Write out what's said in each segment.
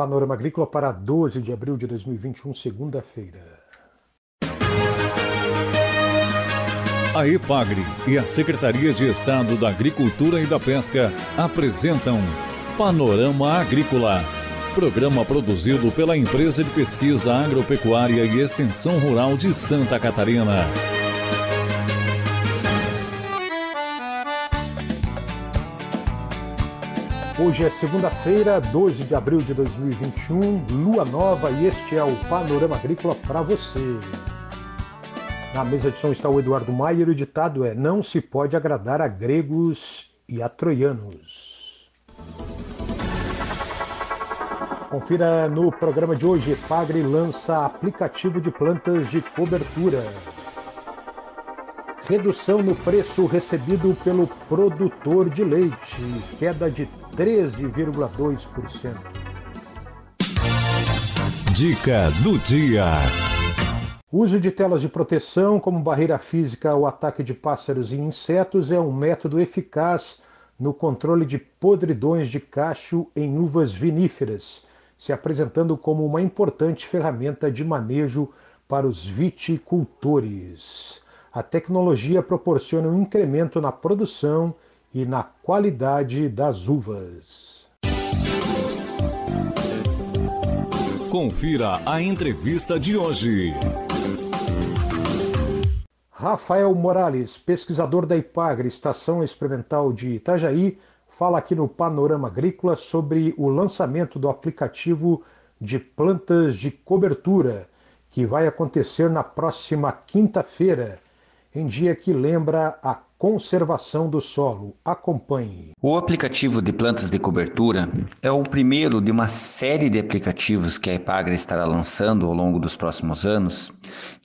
Panorama Agrícola para 12 de abril de 2021, segunda-feira. A EPAGRE e a Secretaria de Estado da Agricultura e da Pesca apresentam Panorama Agrícola, programa produzido pela Empresa de Pesquisa Agropecuária e Extensão Rural de Santa Catarina. Hoje é segunda-feira, 12 de abril de 2021, lua nova e este é o Panorama Agrícola para você. Na mesa de som está o Eduardo Maier e o ditado é: Não se pode agradar a gregos e a troianos. Confira no programa de hoje: Pagre lança aplicativo de plantas de cobertura. Redução no preço recebido pelo produtor de leite, queda de 13,2%. Dica do dia. uso de telas de proteção como barreira física ao ataque de pássaros e insetos é um método eficaz no controle de podridões de cacho em uvas viníferas, se apresentando como uma importante ferramenta de manejo para os viticultores. A tecnologia proporciona um incremento na produção e na qualidade das uvas. Confira a entrevista de hoje. Rafael Morales, pesquisador da IPAGRE, Estação Experimental de Itajaí, fala aqui no Panorama Agrícola sobre o lançamento do aplicativo de plantas de cobertura, que vai acontecer na próxima quinta-feira, em dia que lembra a conservação do solo. Acompanhe. O aplicativo de plantas de cobertura é o primeiro de uma série de aplicativos que a Epagre estará lançando ao longo dos próximos anos,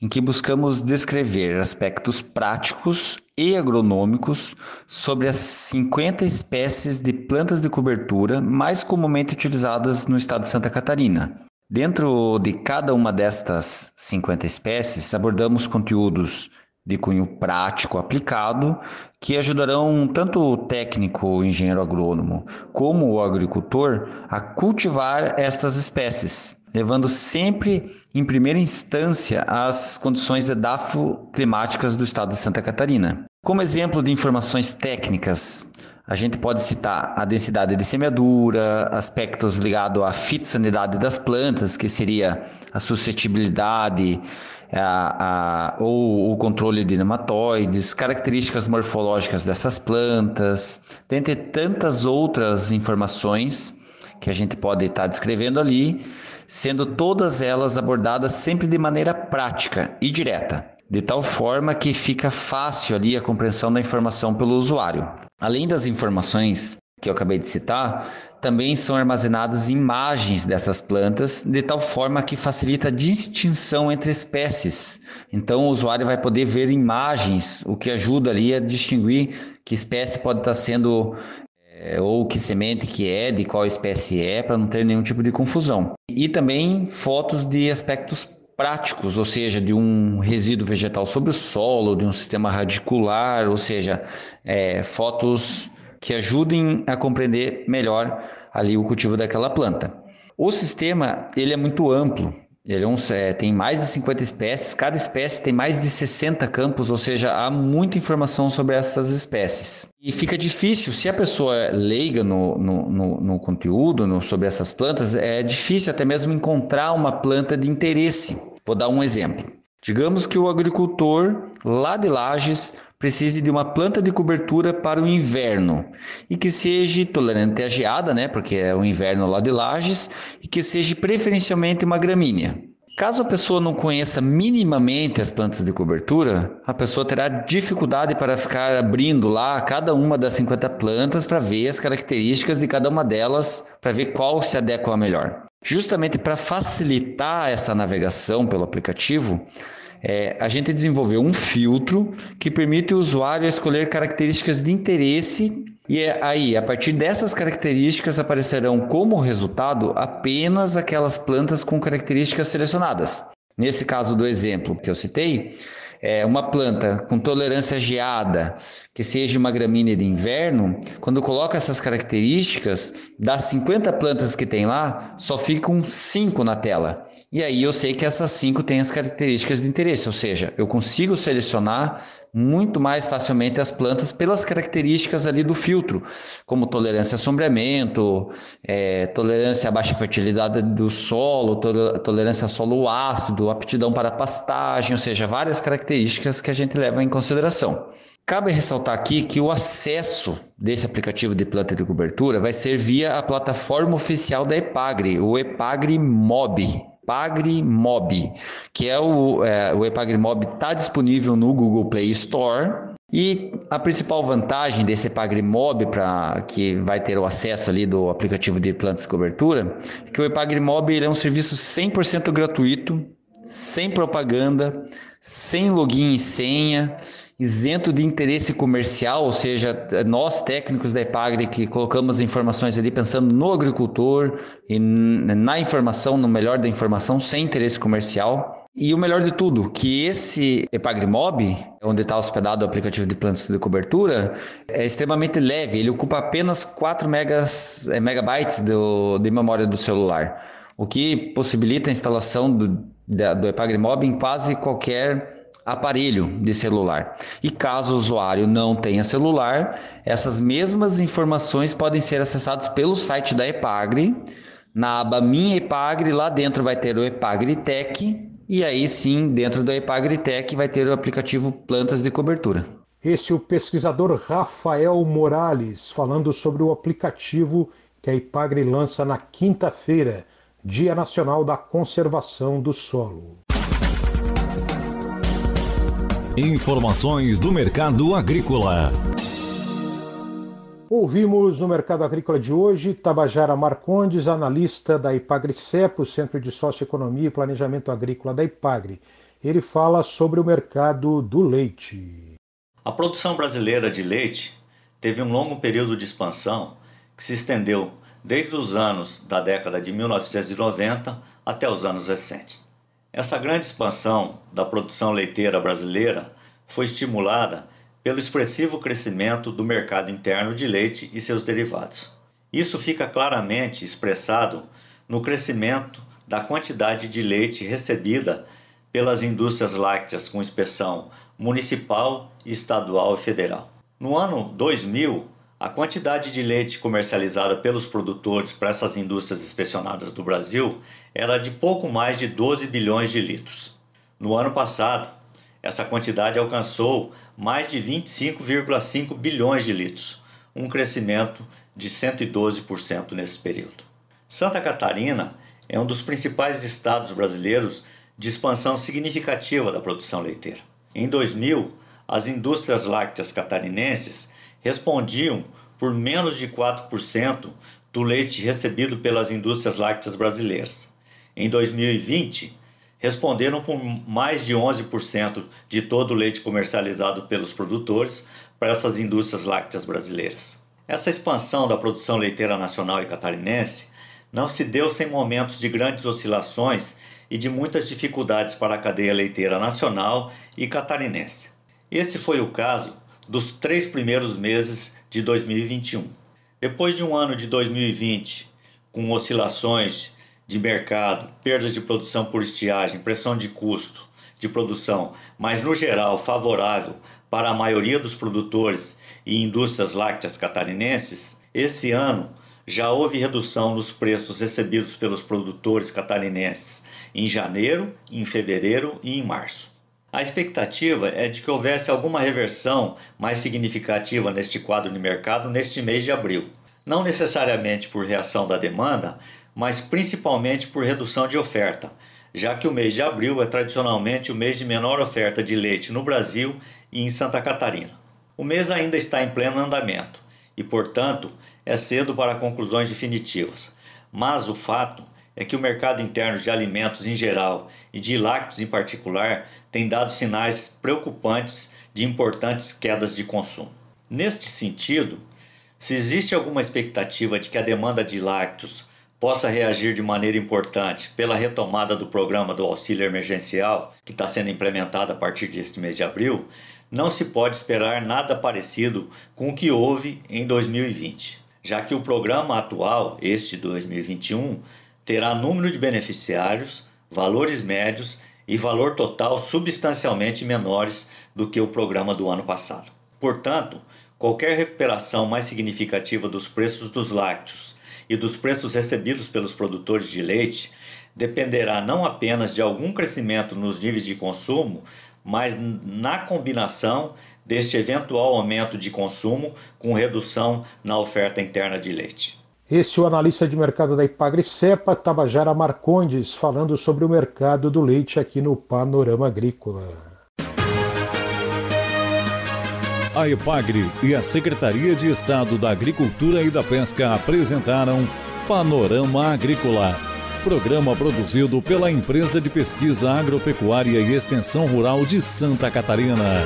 em que buscamos descrever aspectos práticos e agronômicos sobre as 50 espécies de plantas de cobertura mais comumente utilizadas no estado de Santa Catarina. Dentro de cada uma destas 50 espécies, abordamos conteúdos de cunho prático aplicado que ajudarão tanto o técnico o engenheiro agrônomo como o agricultor a cultivar estas espécies, levando sempre em primeira instância as condições edafoclimáticas do estado de Santa Catarina. Como exemplo de informações técnicas, a gente pode citar a densidade de semeadura, aspectos ligados à fitossanidade das plantas, que seria a suscetibilidade a, a, ou o controle de nematóides, características morfológicas dessas plantas, dentre tantas outras informações que a gente pode estar descrevendo ali, sendo todas elas abordadas sempre de maneira prática e direta, de tal forma que fica fácil ali a compreensão da informação pelo usuário. Além das informações que eu acabei de citar, também são armazenadas imagens dessas plantas, de tal forma que facilita a distinção entre espécies. Então, o usuário vai poder ver imagens, o que ajuda ali a distinguir que espécie pode estar sendo é, ou que semente que é, de qual espécie é, para não ter nenhum tipo de confusão. E também fotos de aspectos práticos, ou seja, de um resíduo vegetal sobre o solo, de um sistema radicular, ou seja, é, fotos que ajudem a compreender melhor ali o cultivo daquela planta. O sistema ele é muito amplo, ele é um, é, tem mais de 50 espécies, cada espécie tem mais de 60 campos, ou seja, há muita informação sobre essas espécies. E fica difícil, se a pessoa é leiga no, no, no, no conteúdo no, sobre essas plantas, é difícil até mesmo encontrar uma planta de interesse. Vou dar um exemplo. Digamos que o agricultor lá de Lages precise de uma planta de cobertura para o inverno e que seja tolerante à geada, né, porque é o inverno lá de Lages, e que seja preferencialmente uma gramínea. Caso a pessoa não conheça minimamente as plantas de cobertura, a pessoa terá dificuldade para ficar abrindo lá cada uma das 50 plantas para ver as características de cada uma delas, para ver qual se adequa melhor. Justamente para facilitar essa navegação pelo aplicativo, é, a gente desenvolveu um filtro que permite o usuário escolher características de interesse e é aí, a partir dessas características, aparecerão como resultado apenas aquelas plantas com características selecionadas. Nesse caso do exemplo que eu citei, é, uma planta com tolerância geada, que seja uma gramínea de inverno, quando coloca essas características, das 50 plantas que tem lá, só ficam 5 na tela. E aí eu sei que essas 5 têm as características de interesse, ou seja, eu consigo selecionar muito mais facilmente as plantas pelas características ali do filtro, como tolerância a sombreamento, é, tolerância à baixa fertilidade do solo, tolerância a solo ácido, aptidão para pastagem, ou seja, várias características que a gente leva em consideração. Cabe ressaltar aqui que o acesso desse aplicativo de planta de cobertura vai ser via a plataforma oficial da Epagre, o Epagre Mob. Epagre Mob, que é o, é, o Epagre Mob está disponível no Google Play Store. E a principal vantagem desse Epagre Mob, para que vai ter o acesso ali do aplicativo de plantas de cobertura, é que o Epagre Mob ele é um serviço 100% gratuito, sem propaganda, sem login e senha isento de interesse comercial, ou seja, nós técnicos da Epagre que colocamos informações ali pensando no agricultor e na informação, no melhor da informação, sem interesse comercial. E o melhor de tudo, que esse EpagriMob, onde está hospedado o aplicativo de plantas de cobertura, é extremamente leve. Ele ocupa apenas 4 megas, é, megabytes do, de memória do celular, o que possibilita a instalação do, do EpagriMob em quase qualquer aparelho de celular. E caso o usuário não tenha celular, essas mesmas informações podem ser acessadas pelo site da Epagre. Na aba Minha Epagre, lá dentro vai ter o Epagre Tech e aí sim, dentro do Epagre Tech vai ter o aplicativo Plantas de Cobertura. Esse é o pesquisador Rafael Morales falando sobre o aplicativo que a Ipagre lança na quinta-feira, Dia Nacional da Conservação do Solo. Informações do mercado agrícola. Ouvimos no mercado agrícola de hoje Tabajara Marcondes, analista da Ipagre-CEP, Centro de Socioeconomia e Planejamento Agrícola da Ipagre. Ele fala sobre o mercado do leite. A produção brasileira de leite teve um longo período de expansão que se estendeu desde os anos da década de 1990 até os anos recentes. Essa grande expansão da produção leiteira brasileira foi estimulada pelo expressivo crescimento do mercado interno de leite e seus derivados. Isso fica claramente expressado no crescimento da quantidade de leite recebida pelas indústrias lácteas com inspeção municipal, estadual e federal. No ano 2000, a quantidade de leite comercializada pelos produtores para essas indústrias inspecionadas do Brasil era de pouco mais de 12 bilhões de litros. No ano passado, essa quantidade alcançou mais de 25,5 bilhões de litros, um crescimento de 112% nesse período. Santa Catarina é um dos principais estados brasileiros de expansão significativa da produção leiteira. Em 2000, as indústrias lácteas catarinenses respondiam por menos de 4% do leite recebido pelas indústrias lácteas brasileiras. Em 2020, responderam por mais de 11% de todo o leite comercializado pelos produtores para essas indústrias lácteas brasileiras. Essa expansão da produção leiteira nacional e catarinense não se deu sem momentos de grandes oscilações e de muitas dificuldades para a cadeia leiteira nacional e catarinense. Esse foi o caso dos três primeiros meses de 2021. Depois de um ano de 2020 com oscilações de mercado, perdas de produção por estiagem, pressão de custo de produção, mas no geral favorável para a maioria dos produtores e indústrias lácteas catarinenses, esse ano já houve redução nos preços recebidos pelos produtores catarinenses em janeiro, em fevereiro e em março. A expectativa é de que houvesse alguma reversão mais significativa neste quadro de mercado neste mês de abril. Não necessariamente por reação da demanda, mas principalmente por redução de oferta, já que o mês de abril é tradicionalmente o mês de menor oferta de leite no Brasil e em Santa Catarina. O mês ainda está em pleno andamento e, portanto, é cedo para conclusões definitivas. Mas o fato é que o mercado interno de alimentos em geral e de lácteos em particular tem dado sinais preocupantes de importantes quedas de consumo. Neste sentido, se existe alguma expectativa de que a demanda de lácteos possa reagir de maneira importante pela retomada do programa do auxílio emergencial, que está sendo implementado a partir deste mês de abril, não se pode esperar nada parecido com o que houve em 2020, já que o programa atual, este 2021, terá número de beneficiários, valores médios e valor total substancialmente menores do que o programa do ano passado. Portanto, qualquer recuperação mais significativa dos preços dos lácteos e dos preços recebidos pelos produtores de leite dependerá não apenas de algum crescimento nos níveis de consumo, mas na combinação deste eventual aumento de consumo com redução na oferta interna de leite. Esse é o analista de mercado da Ipagre Cepa, Tabajara Marcondes, falando sobre o mercado do leite aqui no Panorama Agrícola. A Ipagre e a Secretaria de Estado da Agricultura e da Pesca apresentaram Panorama Agrícola, programa produzido pela Empresa de Pesquisa Agropecuária e Extensão Rural de Santa Catarina.